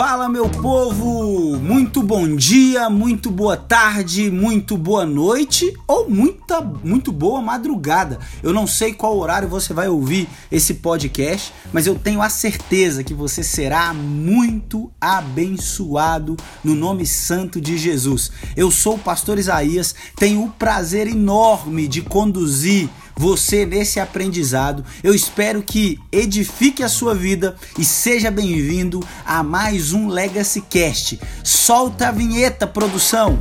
Fala meu povo, muito bom dia, muito boa tarde, muito boa noite ou muita, muito boa madrugada. Eu não sei qual horário você vai ouvir esse podcast, mas eu tenho a certeza que você será muito abençoado no nome santo de Jesus. Eu sou o pastor Isaías, tenho o prazer enorme de conduzir você nesse aprendizado. Eu espero que edifique a sua vida e seja bem-vindo a mais um Legacy Cast. Solta a vinheta, produção!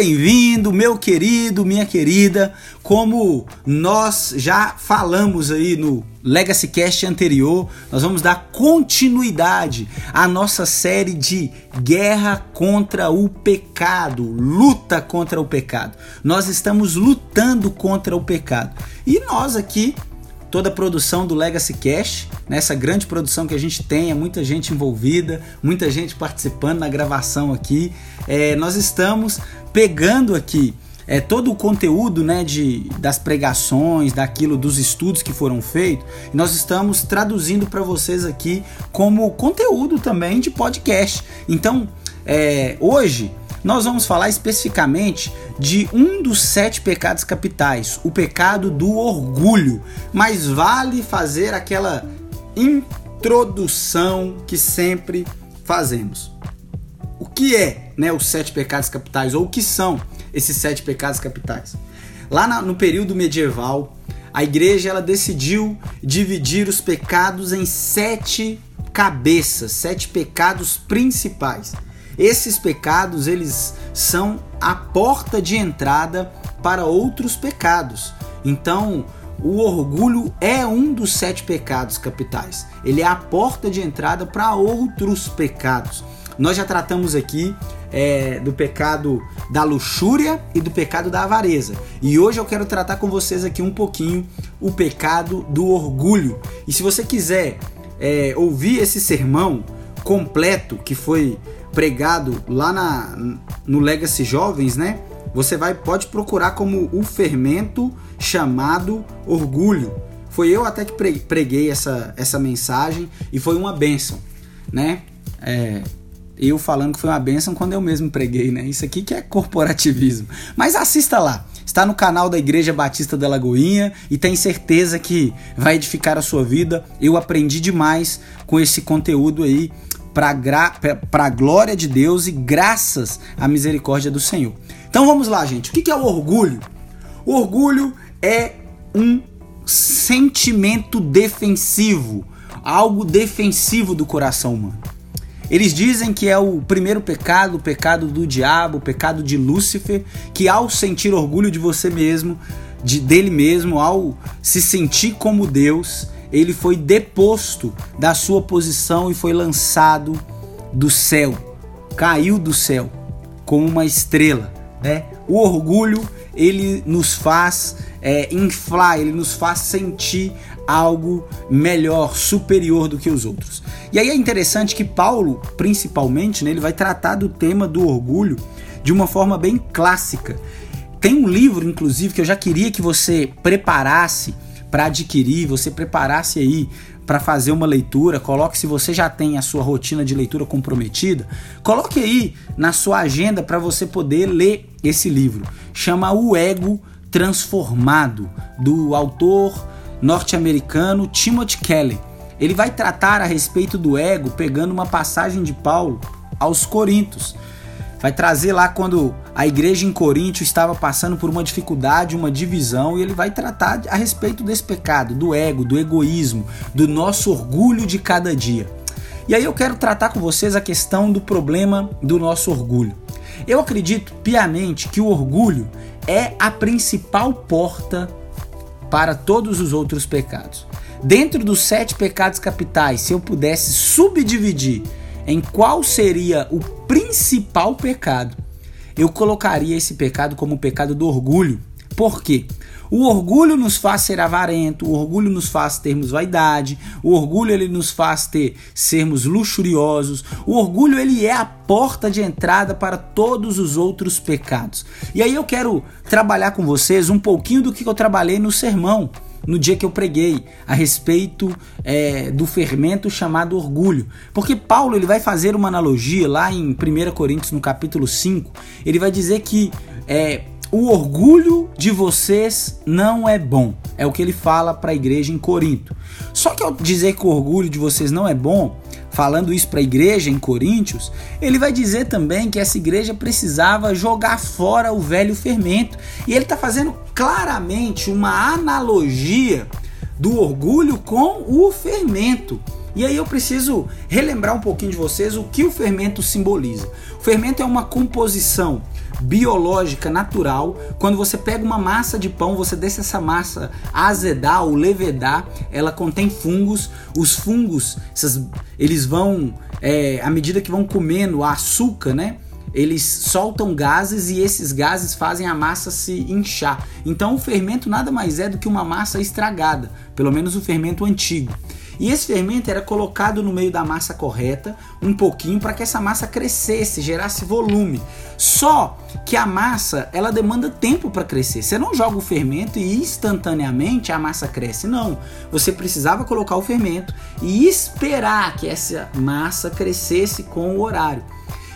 Bem-vindo, meu querido, minha querida. Como nós já falamos aí no Legacy Cast anterior, nós vamos dar continuidade à nossa série de guerra contra o pecado, luta contra o pecado. Nós estamos lutando contra o pecado. E nós aqui toda a produção do Legacy Cash, nessa né, grande produção que a gente tem, é muita gente envolvida, muita gente participando na gravação aqui. É, nós estamos pegando aqui é, todo o conteúdo né, de, das pregações, daquilo, dos estudos que foram feitos, nós estamos traduzindo para vocês aqui como conteúdo também de podcast. Então, é, hoje nós vamos falar especificamente de um dos sete pecados capitais, o pecado do orgulho. Mas vale fazer aquela introdução que sempre fazemos. O que é né, os sete pecados capitais, ou o que são esses sete pecados capitais? Lá na, no período medieval, a igreja ela decidiu dividir os pecados em sete cabeças, sete pecados principais. Esses pecados, eles são a porta de entrada para outros pecados. Então, o orgulho é um dos sete pecados capitais. Ele é a porta de entrada para outros pecados. Nós já tratamos aqui é, do pecado da luxúria e do pecado da avareza. E hoje eu quero tratar com vocês aqui um pouquinho o pecado do orgulho. E se você quiser é, ouvir esse sermão completo que foi pregado lá na, no Legacy Jovens, né? Você vai pode procurar como o fermento chamado orgulho. Foi eu até que preguei essa, essa mensagem e foi uma bênção, né? É, eu falando que foi uma bênção quando eu mesmo preguei, né? Isso aqui que é corporativismo. Mas assista lá. Está no canal da Igreja Batista da Lagoinha e tem certeza que vai edificar a sua vida. Eu aprendi demais com esse conteúdo aí para a glória de Deus e graças à misericórdia do Senhor. Então vamos lá, gente. O que é o orgulho? O orgulho é um sentimento defensivo, algo defensivo do coração humano. Eles dizem que é o primeiro pecado, o pecado do diabo, o pecado de Lúcifer, que ao sentir orgulho de você mesmo, de dele mesmo, ao se sentir como Deus, ele foi deposto da sua posição e foi lançado do céu, caiu do céu como uma estrela, né? O orgulho ele nos faz é, inflar, ele nos faz sentir algo melhor, superior do que os outros. E aí é interessante que Paulo, principalmente, né, ele vai tratar do tema do orgulho de uma forma bem clássica. Tem um livro, inclusive, que eu já queria que você preparasse para adquirir, você preparasse aí para fazer uma leitura, coloque se você já tem a sua rotina de leitura comprometida, coloque aí na sua agenda para você poder ler esse livro. Chama O Ego Transformado, do autor norte-americano Timothy Kelly. Ele vai tratar a respeito do ego pegando uma passagem de Paulo aos Coríntios vai trazer lá quando a igreja em Coríntio estava passando por uma dificuldade, uma divisão, e ele vai tratar a respeito desse pecado, do ego, do egoísmo, do nosso orgulho de cada dia. E aí eu quero tratar com vocês a questão do problema do nosso orgulho. Eu acredito piamente que o orgulho é a principal porta para todos os outros pecados. Dentro dos sete pecados capitais, se eu pudesse subdividir em qual seria o principal pecado, eu colocaria esse pecado como o pecado do orgulho. Por quê? O orgulho nos faz ser avarento, o orgulho nos faz termos vaidade, o orgulho ele nos faz ter sermos luxuriosos. O orgulho ele é a porta de entrada para todos os outros pecados. E aí eu quero trabalhar com vocês um pouquinho do que eu trabalhei no sermão no dia que eu preguei a respeito é, do fermento chamado orgulho. Porque Paulo ele vai fazer uma analogia lá em 1 Coríntios, no capítulo 5, ele vai dizer que é, o orgulho de vocês não é bom. É o que ele fala para a igreja em Corinto. Só que ao dizer que o orgulho de vocês não é bom, falando isso para a igreja em Coríntios, ele vai dizer também que essa igreja precisava jogar fora o velho fermento. E ele está fazendo claramente uma analogia do orgulho com o fermento. E aí eu preciso relembrar um pouquinho de vocês o que o fermento simboliza. O fermento é uma composição biológica natural. Quando você pega uma massa de pão, você deixa essa massa azedar ou levedar, ela contém fungos. Os fungos, essas, eles vão, é, à medida que vão comendo açúcar, né? Eles soltam gases e esses gases fazem a massa se inchar. Então o fermento nada mais é do que uma massa estragada, pelo menos o fermento antigo. E esse fermento era colocado no meio da massa correta, um pouquinho, para que essa massa crescesse, gerasse volume. Só que a massa, ela demanda tempo para crescer. Você não joga o fermento e instantaneamente a massa cresce. Não. Você precisava colocar o fermento e esperar que essa massa crescesse com o horário.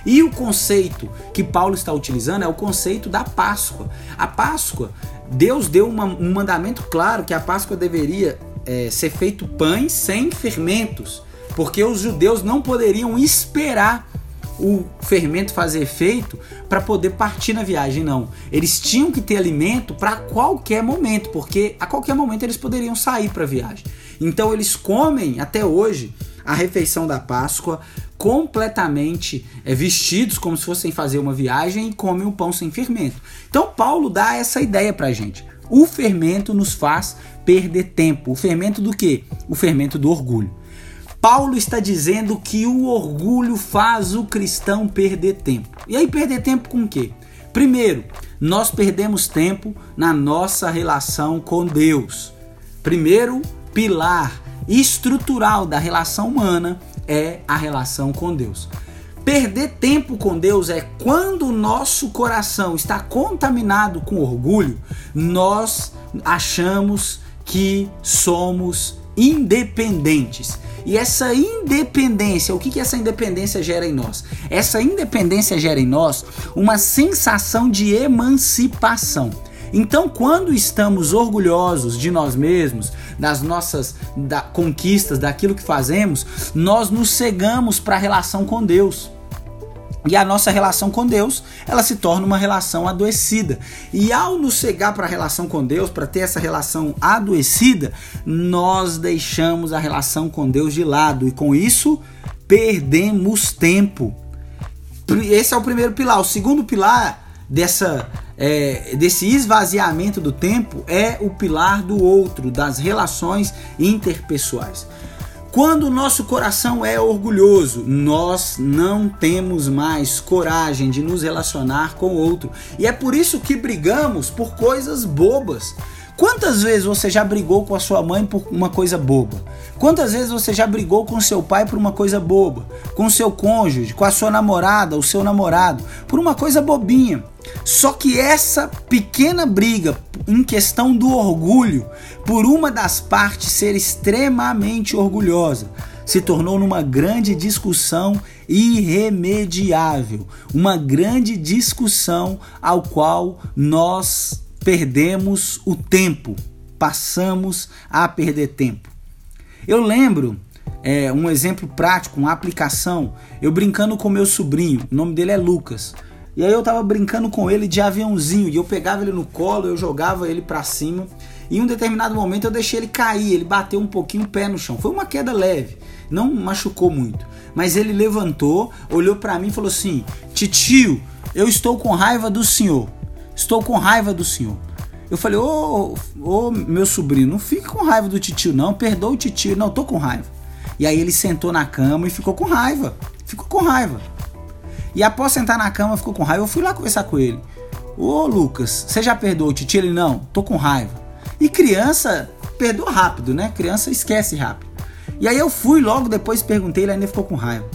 E o conceito que Paulo está utilizando é o conceito da Páscoa. A Páscoa, Deus deu uma, um mandamento claro que a Páscoa deveria é, ser feito pães sem fermentos, porque os judeus não poderiam esperar o fermento fazer efeito para poder partir na viagem, não. Eles tinham que ter alimento para qualquer momento, porque a qualquer momento eles poderiam sair para a viagem. Então eles comem até hoje a refeição da Páscoa completamente é, vestidos como se fossem fazer uma viagem e comem o pão sem fermento. Então Paulo dá essa ideia para gente. O fermento nos faz perder tempo. O fermento do que? O fermento do orgulho. Paulo está dizendo que o orgulho faz o cristão perder tempo. E aí perder tempo com o quê? Primeiro, nós perdemos tempo na nossa relação com Deus. Primeiro pilar estrutural da relação humana é a relação com Deus. Perder tempo com Deus é quando o nosso coração está contaminado com orgulho, nós achamos que somos independentes. E essa independência, o que, que essa independência gera em nós? Essa independência gera em nós uma sensação de emancipação. Então, quando estamos orgulhosos de nós mesmos, das nossas da, conquistas, daquilo que fazemos, nós nos cegamos para a relação com Deus. E a nossa relação com Deus, ela se torna uma relação adoecida. E ao nos cegar para a relação com Deus, para ter essa relação adoecida, nós deixamos a relação com Deus de lado e com isso perdemos tempo. Esse é o primeiro pilar. O segundo pilar dessa é, desse esvaziamento do tempo é o pilar do outro, das relações interpessoais. Quando o nosso coração é orgulhoso, nós não temos mais coragem de nos relacionar com o outro. E é por isso que brigamos por coisas bobas. Quantas vezes você já brigou com a sua mãe por uma coisa boba? Quantas vezes você já brigou com seu pai por uma coisa boba? Com seu cônjuge, com a sua namorada, o seu namorado, por uma coisa bobinha? Só que essa pequena briga em questão do orgulho, por uma das partes ser extremamente orgulhosa, se tornou numa grande discussão irremediável, uma grande discussão ao qual nós perdemos o tempo, passamos a perder tempo. Eu lembro é, um exemplo prático, uma aplicação, eu brincando com meu sobrinho, o nome dele é Lucas. E aí eu tava brincando com ele de aviãozinho e eu pegava ele no colo, eu jogava ele para cima. E em um determinado momento eu deixei ele cair, ele bateu um pouquinho o pé no chão. Foi uma queda leve, não machucou muito. Mas ele levantou, olhou para mim e falou assim: "Titio, eu estou com raiva do senhor. Estou com raiva do senhor." Eu falei: "Ô, ô meu sobrinho, não fique com raiva do titio não, perdoa o titio, não, tô com raiva." E aí ele sentou na cama e ficou com raiva. Ficou com raiva. E após sentar na cama, ficou com raiva. Eu fui lá conversar com ele. Ô Lucas, você já perdoou o tio? Ele não, tô com raiva. E criança perdoa rápido, né? Criança esquece rápido. E aí eu fui logo depois perguntei, ele ainda ficou com raiva.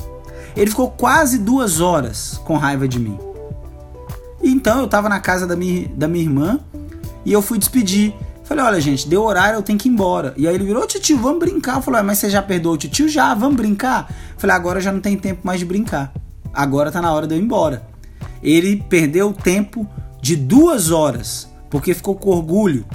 Ele ficou quase duas horas com raiva de mim. Então eu tava na casa da minha, da minha irmã e eu fui despedir. Falei, olha, gente, deu horário, eu tenho que ir embora. E aí ele virou, tio, vamos brincar. Eu falei, mas você já perdoou o tio? Já, vamos brincar. Falei, agora já não tem tempo mais de brincar. Agora tá na hora de eu ir embora. Ele perdeu o tempo de duas horas, porque ficou com orgulho.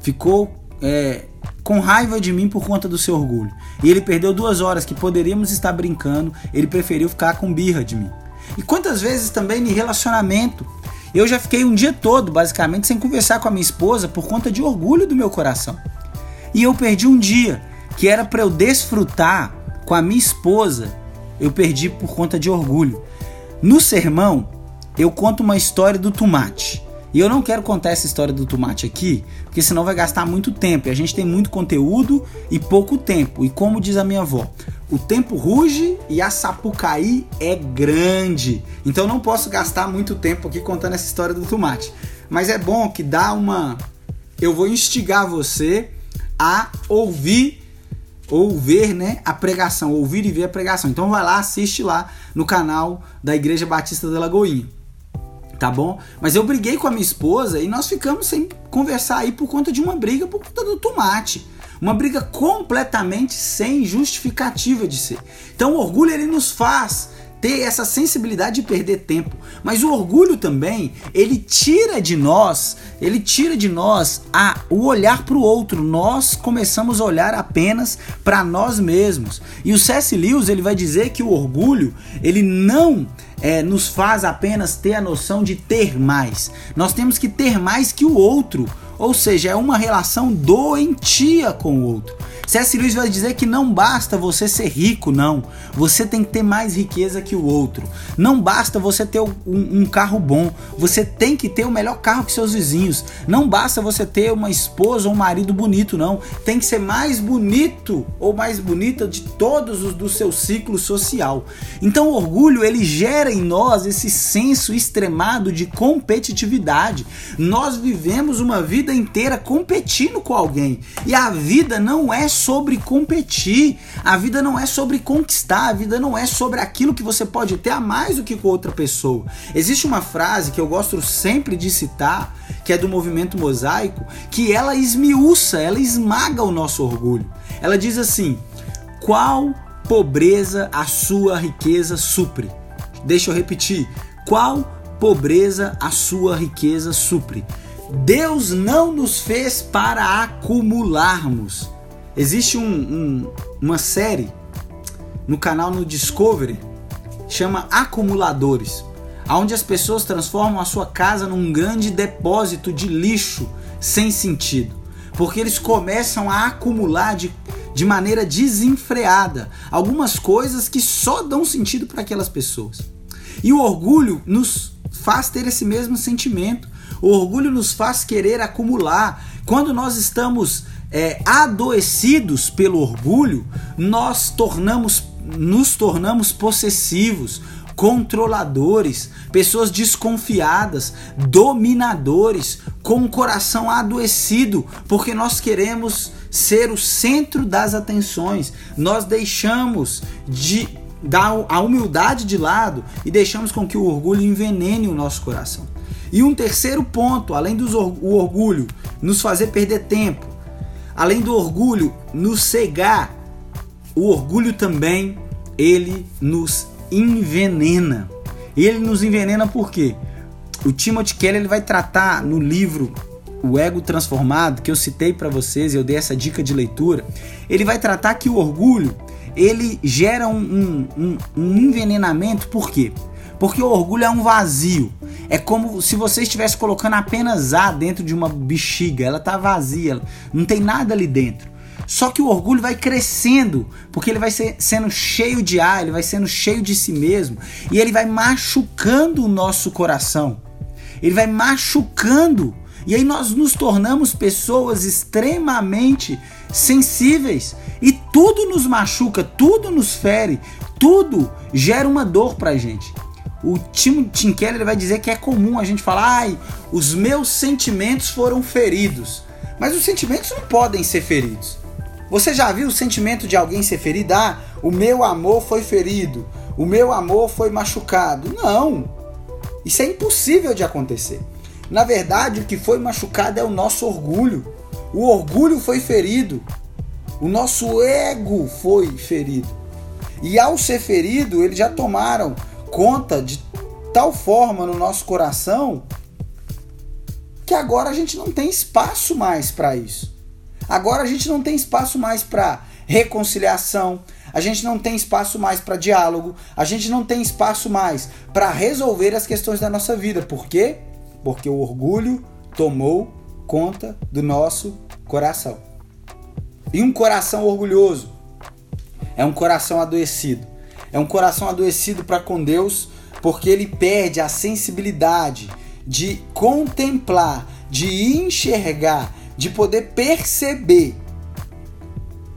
Ficou é, com raiva de mim por conta do seu orgulho. E ele perdeu duas horas que poderíamos estar brincando, ele preferiu ficar com birra de mim. E quantas vezes também em relacionamento eu já fiquei um dia todo, basicamente, sem conversar com a minha esposa por conta de orgulho do meu coração. E eu perdi um dia que era para eu desfrutar com a minha esposa, eu perdi por conta de orgulho. No sermão, eu conto uma história do tomate. E eu não quero contar essa história do tomate aqui, porque senão vai gastar muito tempo. E a gente tem muito conteúdo e pouco tempo. E como diz a minha avó, o tempo ruge e a Sapucaí é grande. Então não posso gastar muito tempo aqui contando essa história do tomate. Mas é bom que dá uma. Eu vou instigar você a ouvir ou ver né, a pregação, ouvir e ver a pregação. Então vai lá, assiste lá no canal da Igreja Batista da Lagoinha. Tá bom? Mas eu briguei com a minha esposa e nós ficamos sem conversar aí por conta de uma briga por conta do tomate. Uma briga completamente sem justificativa de ser. Então o orgulho ele nos faz ter essa sensibilidade de perder tempo. Mas o orgulho também, ele tira de nós, ele tira de nós a, o olhar para o outro. Nós começamos a olhar apenas para nós mesmos. E o C.S. Lewis ele vai dizer que o orgulho, ele não é, nos faz apenas ter a noção de ter mais. Nós temos que ter mais que o outro. Ou seja, é uma relação doentia com o outro. C.S. Lewis vai dizer que não basta você ser rico, não. Você tem que ter mais riqueza que o outro. Não basta você ter um, um carro bom. Você tem que ter o melhor carro que seus vizinhos. Não basta você ter uma esposa ou um marido bonito, não. Tem que ser mais bonito ou mais bonita de todos os do seu ciclo social. Então o orgulho ele gera em nós esse senso extremado de competitividade. Nós vivemos uma vida inteira competindo com alguém. E a vida não é sobre competir, a vida não é sobre conquistar, a vida não é sobre aquilo que você pode ter a mais do que com outra pessoa. Existe uma frase que eu gosto sempre de citar, que é do movimento mosaico, que ela esmiuça, ela esmaga o nosso orgulho. Ela diz assim: qual pobreza a sua riqueza supre? Deixa eu repetir. Qual pobreza a sua riqueza supre? Deus não nos fez para acumularmos, Existe um, um, uma série no canal no Discovery chama Acumuladores, onde as pessoas transformam a sua casa num grande depósito de lixo sem sentido, porque eles começam a acumular de, de maneira desenfreada algumas coisas que só dão sentido para aquelas pessoas. E o orgulho nos faz ter esse mesmo sentimento. O orgulho nos faz querer acumular. Quando nós estamos é, adoecidos pelo orgulho, nós tornamos, nos tornamos possessivos, controladores, pessoas desconfiadas, dominadores, com o coração adoecido, porque nós queremos ser o centro das atenções. Nós deixamos de dar a humildade de lado e deixamos com que o orgulho envenene o nosso coração. E um terceiro ponto, além do orgulho nos fazer perder tempo, Além do orgulho nos cegar, o orgulho também ele nos envenena. Ele nos envenena por quê? O Timothy Keller ele vai tratar no livro O Ego Transformado, que eu citei para vocês, eu dei essa dica de leitura. Ele vai tratar que o orgulho ele gera um, um, um, um envenenamento, por quê? Porque o orgulho é um vazio. É como se você estivesse colocando apenas ar dentro de uma bexiga, ela tá vazia, não tem nada ali dentro. Só que o orgulho vai crescendo, porque ele vai ser, sendo cheio de ar, ele vai sendo cheio de si mesmo, e ele vai machucando o nosso coração. Ele vai machucando. E aí nós nos tornamos pessoas extremamente sensíveis. E tudo nos machuca, tudo nos fere, tudo gera uma dor pra gente. O Tim, Tim Keller vai dizer que é comum a gente falar, ai, os meus sentimentos foram feridos. Mas os sentimentos não podem ser feridos. Você já viu o sentimento de alguém ser ferido? Ah, o meu amor foi ferido, o meu amor foi machucado. Não! Isso é impossível de acontecer. Na verdade, o que foi machucado é o nosso orgulho. O orgulho foi ferido. O nosso ego foi ferido. E ao ser ferido, eles já tomaram conta de tal forma no nosso coração que agora a gente não tem espaço mais para isso. Agora a gente não tem espaço mais para reconciliação, a gente não tem espaço mais para diálogo, a gente não tem espaço mais para resolver as questões da nossa vida. Por quê? Porque o orgulho tomou conta do nosso coração. E um coração orgulhoso é um coração adoecido. É um coração adoecido para com Deus, porque ele perde a sensibilidade de contemplar, de enxergar, de poder perceber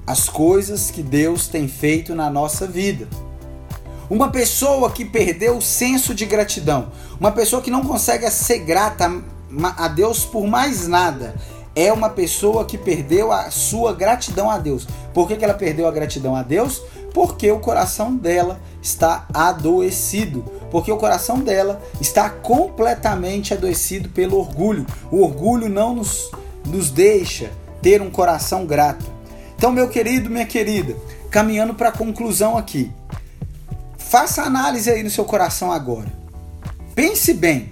as coisas que Deus tem feito na nossa vida. Uma pessoa que perdeu o senso de gratidão, uma pessoa que não consegue ser grata a Deus por mais nada, é uma pessoa que perdeu a sua gratidão a Deus. Por que, que ela perdeu a gratidão a Deus? Porque o coração dela está adoecido. Porque o coração dela está completamente adoecido pelo orgulho. O orgulho não nos, nos deixa ter um coração grato. Então, meu querido, minha querida, caminhando para a conclusão aqui. Faça análise aí no seu coração agora. Pense bem.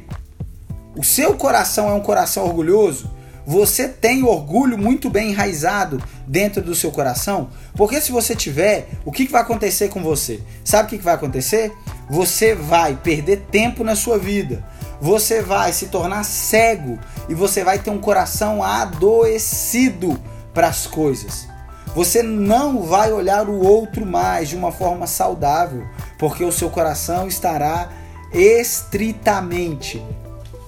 O seu coração é um coração orgulhoso? Você tem orgulho muito bem enraizado dentro do seu coração? Porque se você tiver, o que vai acontecer com você? Sabe o que vai acontecer? Você vai perder tempo na sua vida. Você vai se tornar cego e você vai ter um coração adoecido para as coisas. Você não vai olhar o outro mais de uma forma saudável, porque o seu coração estará estritamente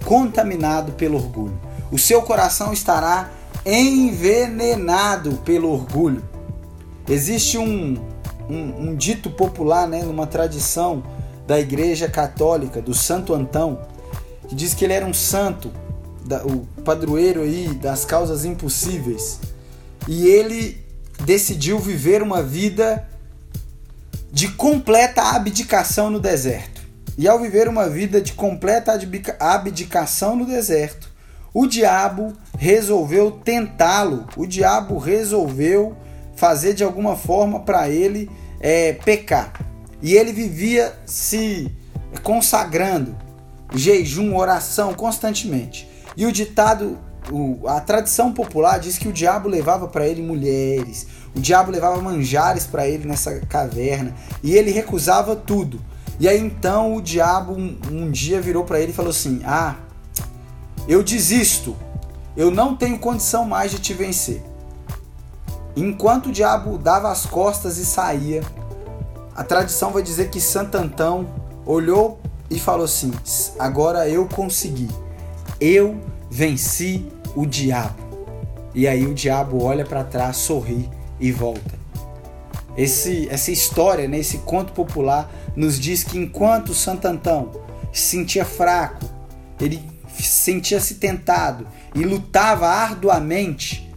contaminado pelo orgulho o seu coração estará envenenado pelo orgulho. Existe um, um, um dito popular, né, numa tradição da Igreja Católica, do Santo Antão, que diz que ele era um santo, o padroeiro aí das causas impossíveis. E ele decidiu viver uma vida de completa abdicação no deserto. E ao viver uma vida de completa abdicação no deserto, o diabo resolveu tentá-lo, o diabo resolveu fazer de alguma forma para ele é, pecar. E ele vivia se consagrando, jejum, oração constantemente. E o ditado, o, a tradição popular diz que o diabo levava para ele mulheres, o diabo levava manjares para ele nessa caverna e ele recusava tudo. E aí então o diabo um, um dia virou para ele e falou assim: Ah, eu desisto. Eu não tenho condição mais de te vencer. Enquanto o diabo dava as costas e saía, a tradição vai dizer que Santo Antão olhou e falou assim: Agora eu consegui. Eu venci o diabo. E aí o diabo olha para trás, sorri e volta. Esse, essa história, né, esse conto popular, nos diz que enquanto Santo Antão se sentia fraco, ele sentia-se tentado e lutava arduamente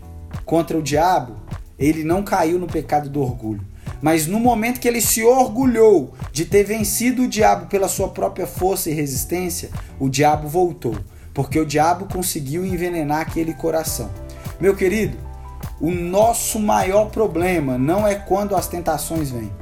contra o diabo, ele não caiu no pecado do orgulho. Mas no momento que ele se orgulhou de ter vencido o diabo pela sua própria força e resistência, o diabo voltou, porque o diabo conseguiu envenenar aquele coração. Meu querido, o nosso maior problema não é quando as tentações vêm,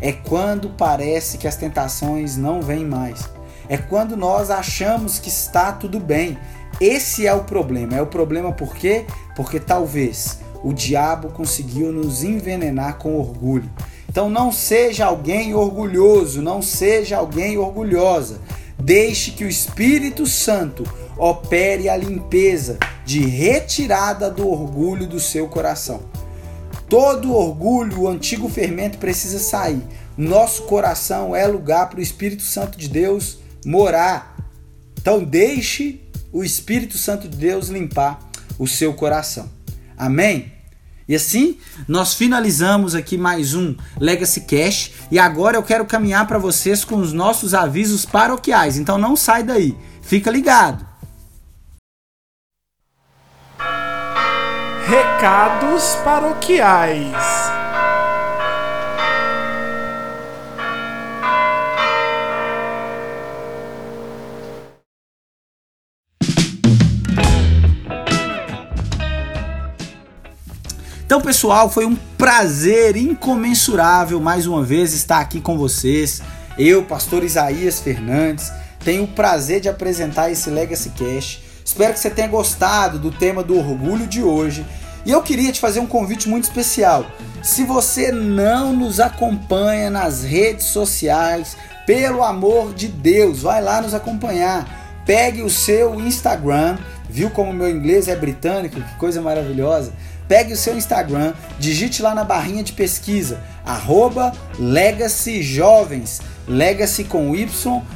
é quando parece que as tentações não vêm mais é quando nós achamos que está tudo bem. Esse é o problema. É o problema por quê? Porque talvez o diabo conseguiu nos envenenar com orgulho. Então não seja alguém orgulhoso, não seja alguém orgulhosa. Deixe que o Espírito Santo opere a limpeza de retirada do orgulho do seu coração. Todo orgulho, o antigo fermento precisa sair. Nosso coração é lugar para o Espírito Santo de Deus morar. Então deixe o Espírito Santo de Deus limpar o seu coração. Amém? E assim, nós finalizamos aqui mais um Legacy Cash e agora eu quero caminhar para vocês com os nossos avisos paroquiais. Então não sai daí. Fica ligado. Recados paroquiais. Então, pessoal, foi um prazer incomensurável mais uma vez estar aqui com vocês. Eu, pastor Isaías Fernandes, tenho o prazer de apresentar esse Legacy Cash. Espero que você tenha gostado do tema do orgulho de hoje. E eu queria te fazer um convite muito especial. Se você não nos acompanha nas redes sociais, pelo amor de Deus, vai lá nos acompanhar. Pegue o seu Instagram, viu como meu inglês é britânico? Que coisa maravilhosa pegue o seu Instagram, digite lá na barrinha de pesquisa, arroba Legacy Jovens, Legacy com Y,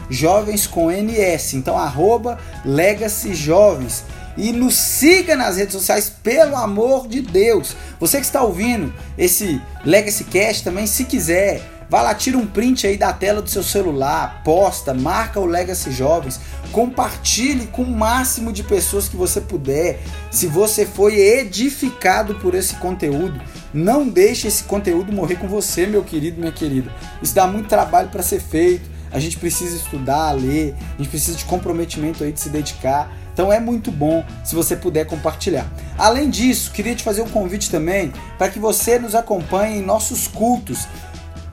Jovens com NS, então arroba Legacy Jovens. E nos siga nas redes sociais, pelo amor de Deus. Você que está ouvindo esse Legacy Cast também, se quiser, Vá lá, tira um print aí da tela do seu celular, posta, marca o Legacy Jovens, compartilhe com o máximo de pessoas que você puder. Se você foi edificado por esse conteúdo, não deixe esse conteúdo morrer com você, meu querido, minha querida. Isso dá muito trabalho para ser feito. A gente precisa estudar, ler, a gente precisa de comprometimento aí de se dedicar. Então é muito bom se você puder compartilhar. Além disso, queria te fazer um convite também para que você nos acompanhe em nossos cultos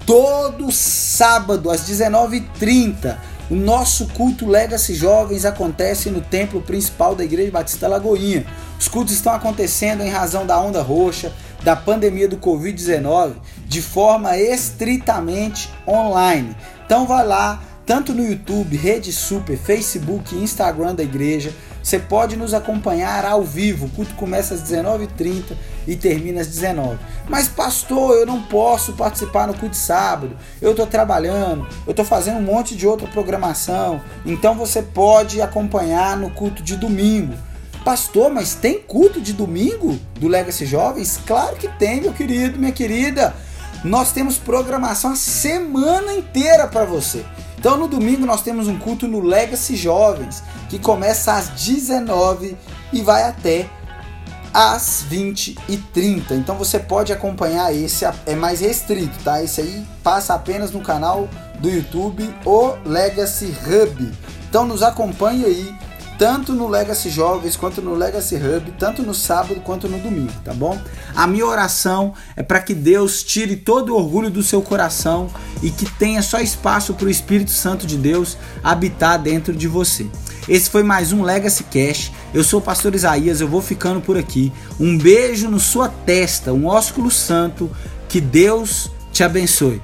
todo sábado às 19h30. O nosso culto Legacy Jovens acontece no templo principal da Igreja Batista Lagoinha. Os cultos estão acontecendo em razão da onda roxa, da pandemia do Covid-19, de forma estritamente online. Então vai lá, tanto no YouTube, Rede Super, Facebook e Instagram da igreja. Você pode nos acompanhar ao vivo. O culto começa às 19h30 e termina às 19 Mas, pastor, eu não posso participar no culto de sábado. Eu estou trabalhando, eu estou fazendo um monte de outra programação. Então você pode acompanhar no culto de domingo. Pastor, mas tem culto de domingo do Legacy Jovens? Claro que tem, meu querido, minha querida. Nós temos programação a semana inteira para você. Então no domingo nós temos um culto no Legacy Jovens, que começa às 19 e vai até às 20 e 30. Então você pode acompanhar esse é mais restrito, tá? Esse aí passa apenas no canal do YouTube o Legacy Hub. Então nos acompanhe aí tanto no Legacy Jovens quanto no Legacy Hub, tanto no sábado quanto no domingo, tá bom? A minha oração é para que Deus tire todo o orgulho do seu coração e que tenha só espaço para o Espírito Santo de Deus habitar dentro de você. Esse foi mais um Legacy Cash. Eu sou o pastor Isaías, eu vou ficando por aqui. Um beijo no sua testa, um ósculo santo. Que Deus te abençoe.